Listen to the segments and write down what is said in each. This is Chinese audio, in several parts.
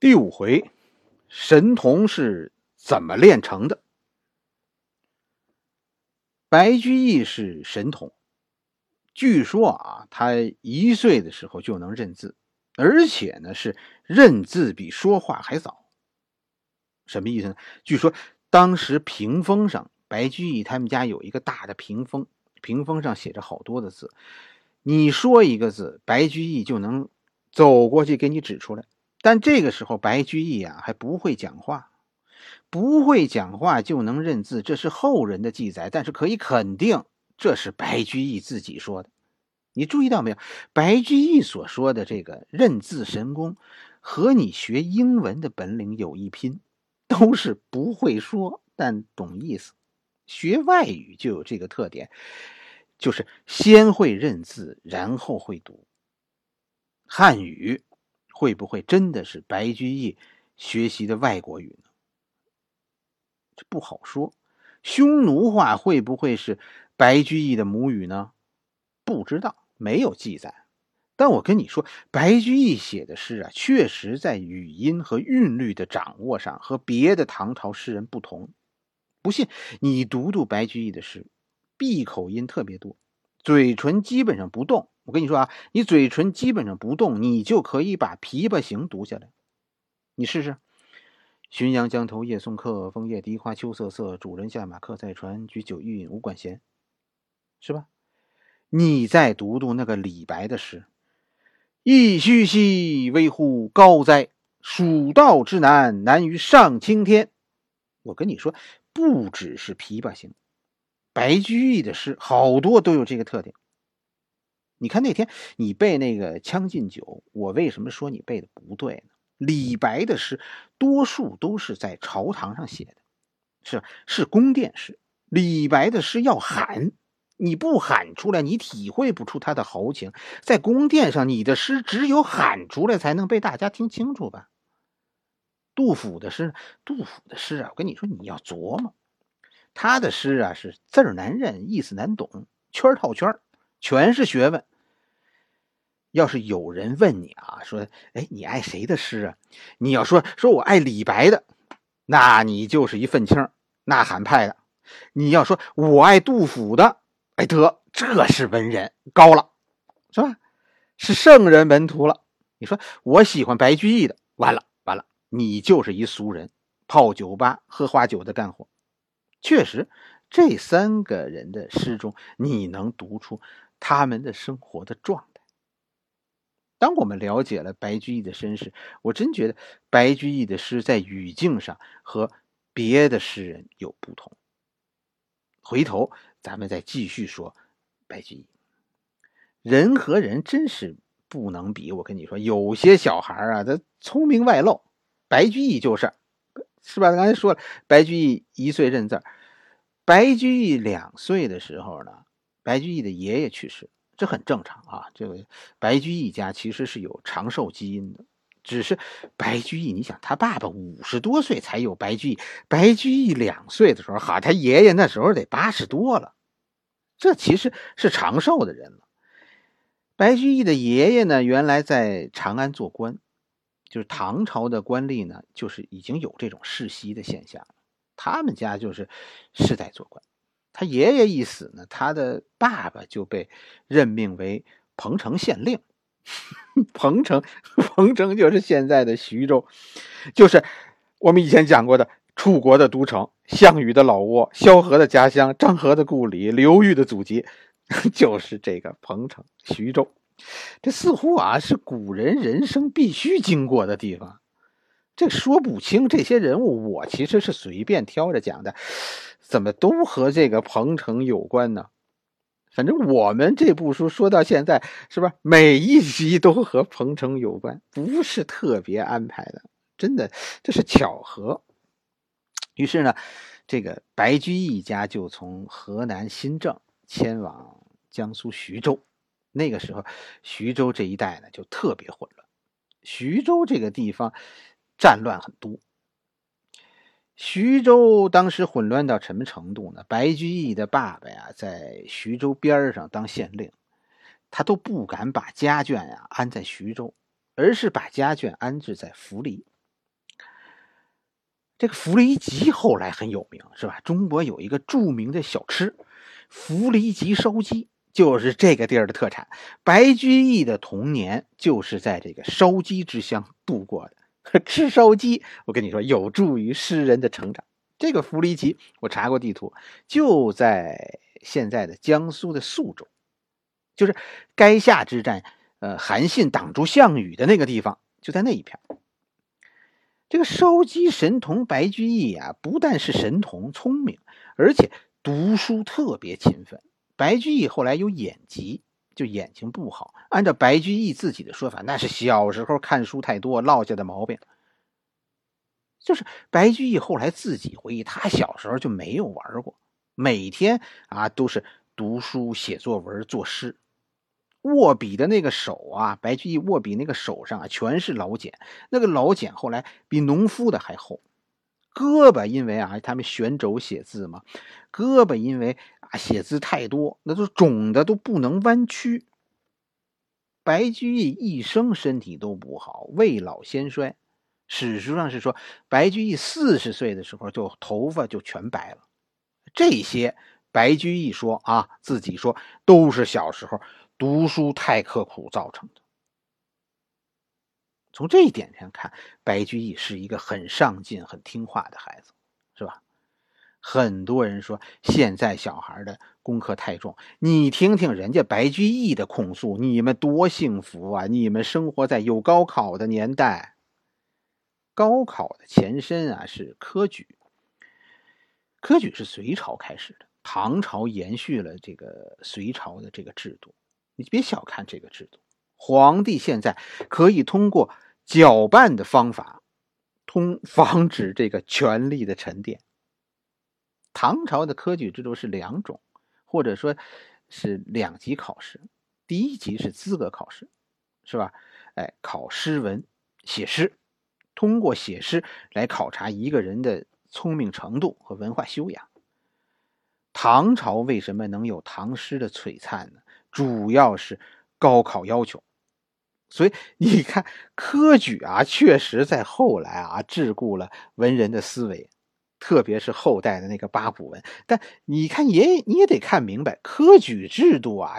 第五回，神童是怎么炼成的？白居易是神童，据说啊，他一岁的时候就能认字，而且呢是认字比说话还早。什么意思呢？据说当时屏风上，白居易他们家有一个大的屏风，屏风上写着好多的字，你说一个字，白居易就能走过去给你指出来。但这个时候，白居易啊还不会讲话，不会讲话就能认字，这是后人的记载。但是可以肯定，这是白居易自己说的。你注意到没有？白居易所说的这个认字神功，和你学英文的本领有一拼，都是不会说但懂意思。学外语就有这个特点，就是先会认字，然后会读汉语。会不会真的是白居易学习的外国语呢？这不好说。匈奴话会不会是白居易的母语呢？不知道，没有记载。但我跟你说，白居易写的诗啊，确实在语音和韵律的掌握上和别的唐朝诗人不同。不信，你读读白居易的诗，闭口音特别多，嘴唇基本上不动。我跟你说啊，你嘴唇基本上不动，你就可以把《琵琶行》读下来。你试试：“浔阳江头夜送客，枫叶荻花秋瑟瑟。主人下马客在船，举酒欲饮无管弦。”是吧？你再读读那个李白的诗：“噫吁兮，危乎高哉！蜀道之难，难于上青天。”我跟你说，不只是《琵琶行》，白居易的诗好多都有这个特点。你看那天你背那个《将进酒》，我为什么说你背的不对呢？李白的诗多数都是在朝堂上写的，是是宫殿诗。李白的诗要喊，你不喊出来，你体会不出他的豪情。在宫殿上，你的诗只有喊出来，才能被大家听清楚吧？杜甫的诗，杜甫的诗啊，我跟你说，你要琢磨，他的诗啊是字儿难认，意思难懂，圈套圈全是学问。要是有人问你啊，说，哎，你爱谁的诗啊？你要说，说我爱李白的，那你就是一愤青，呐喊派的。你要说我爱杜甫的，哎，得，这是文人高了，是吧？是圣人门徒了。你说我喜欢白居易的，完了完了，你就是一俗人，泡酒吧喝花酒的干活。确实，这三个人的诗中，你能读出他们的生活的状。当我们了解了白居易的身世，我真觉得白居易的诗在语境上和别的诗人有不同。回头咱们再继续说白居易。人和人真是不能比，我跟你说，有些小孩啊，他聪明外露，白居易就是，是吧？刚才说了，白居易一岁认字白居易两岁的时候呢，白居易的爷爷去世。这很正常啊，这个白居易家其实是有长寿基因的，只是白居易，你想他爸爸五十多岁才有白居易，白居易两岁的时候，好，他爷爷那时候得八十多了，这其实是长寿的人了。白居易的爷爷呢，原来在长安做官，就是唐朝的官吏呢，就是已经有这种世袭的现象了，他们家就是世代做官。他爷爷一死呢，他的爸爸就被任命为彭城县令。彭城，彭城就是现在的徐州，就是我们以前讲过的楚国的都城，项羽的老窝，萧何的家乡，张合的故里，刘裕的祖籍，就是这个彭城徐州。这似乎啊是古人人生必须经过的地方。这说不清这些人物，我其实是随便挑着讲的。怎么都和这个彭城有关呢？反正我们这部书说到现在，是吧？每一集都和彭城有关，不是特别安排的，真的这是巧合。于是呢，这个白居易家就从河南新郑迁往江苏徐州。那个时候，徐州这一带呢就特别混乱，徐州这个地方战乱很多。徐州当时混乱到什么程度呢？白居易的爸爸呀，在徐州边上当县令，他都不敢把家眷呀安在徐州，而是把家眷安置在涪陵。这个弗雷吉后来很有名，是吧？中国有一个著名的小吃——弗雷吉烧鸡，就是这个地儿的特产。白居易的童年就是在这个烧鸡之乡度过的。吃烧鸡，我跟你说，有助于诗人的成长。这个弗雷吉，我查过地图，就在现在的江苏的宿州，就是垓下之战，呃，韩信挡住项羽的那个地方，就在那一片。这个烧鸡神童白居易啊，不但是神童，聪明，而且读书特别勤奋。白居易后来有眼疾。就眼睛不好，按照白居易自己的说法，那是小时候看书太多落下的毛病。就是白居易后来自己回忆，他小时候就没有玩过，每天啊都是读书、写作文、作诗，握笔的那个手啊，白居易握笔那个手上啊全是老茧，那个老茧后来比农夫的还厚。胳膊因为啊他们悬轴写字嘛，胳膊因为。啊，写字太多，那都肿的都不能弯曲。白居易一生身体都不好，未老先衰。史书上是说，白居易四十岁的时候就头发就全白了。这些白居易说啊，自己说都是小时候读书太刻苦造成的。从这一点上看，白居易是一个很上进、很听话的孩子，是吧？很多人说现在小孩的功课太重，你听听人家白居易的控诉，你们多幸福啊！你们生活在有高考的年代。高考的前身啊是科举，科举是隋朝开始的，唐朝延续了这个隋朝的这个制度。你别小看这个制度，皇帝现在可以通过搅拌的方法，通 防止这个权力的沉淀。唐朝的科举制度是两种，或者说，是两级考试。第一级是资格考试，是吧？哎，考诗文，写诗，通过写诗来考察一个人的聪明程度和文化修养。唐朝为什么能有唐诗的璀璨呢？主要是高考要求。所以 你看，科举啊，确实在后来啊，桎梏了文人的思维。特别是后代的那个八股文，但你看也你也得看明白，科举制度啊，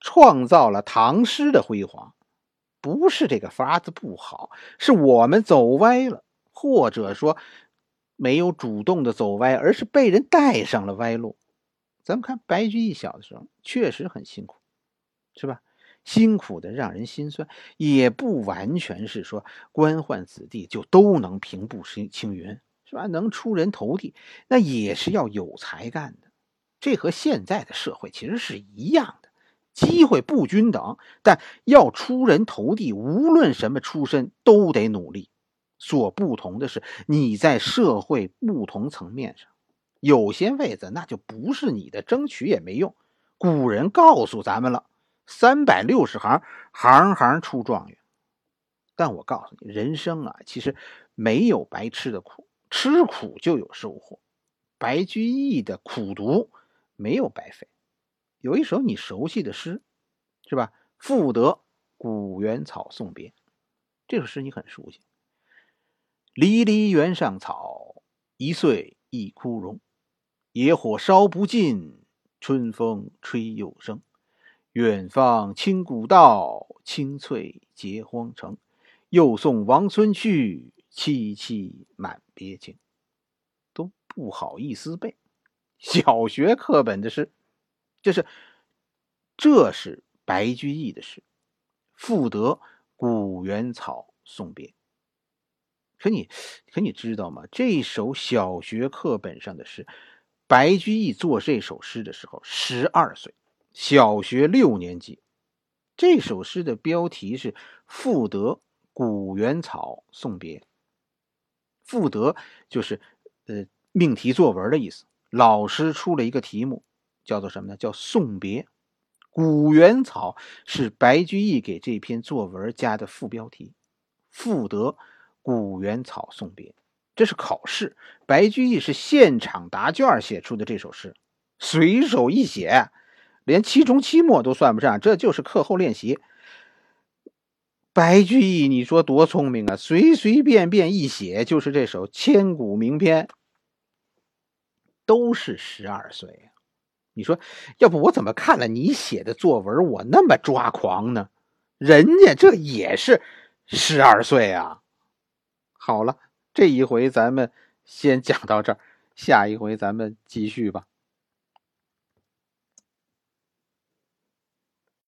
创造了唐诗的辉煌，不是这个法子不好，是我们走歪了，或者说没有主动的走歪，而是被人带上了歪路。咱们看白居易小的时候确实很辛苦，是吧？辛苦的让人心酸，也不完全是说官宦子弟就都能平步青青云。是吧？能出人头地，那也是要有才干的。这和现在的社会其实是一样的，机会不均等，但要出人头地，无论什么出身都得努力。所不同的是，你在社会不同层面上，有些位子那就不是你的，争取也没用。古人告诉咱们了：三百六十行，行行出状元。但我告诉你，人生啊，其实没有白吃的苦。吃苦就有收获，白居易的苦读没有白费。有一首你熟悉的诗，是吧？《赋得古原草送别》，这首诗你很熟悉。离离原上草，一岁一枯荣。野火烧不尽，春风吹又生。远芳侵古道，青翠结荒城。又送王孙去。凄凄满别情，都不好意思背。小学课本的诗，就是，这是白居易的诗，《赋得古原草送别》。可你，可你知道吗？这首小学课本上的诗，白居易做这首诗的时候十二岁，小学六年级。这首诗的标题是《赋得古原草送别》。赋得就是呃命题作文的意思。老师出了一个题目，叫做什么呢？叫送别。古原草是白居易给这篇作文加的副标题。赋得古原草送别，这是考试。白居易是现场答卷写出的这首诗，随手一写，连期中、期末都算不上，这就是课后练习。白居易，你说多聪明啊！随随便便一写就是这首千古名篇，都是十二岁啊！你说，要不我怎么看了你写的作文，我那么抓狂呢？人家这也是十二岁啊！好了，这一回咱们先讲到这儿，下一回咱们继续吧。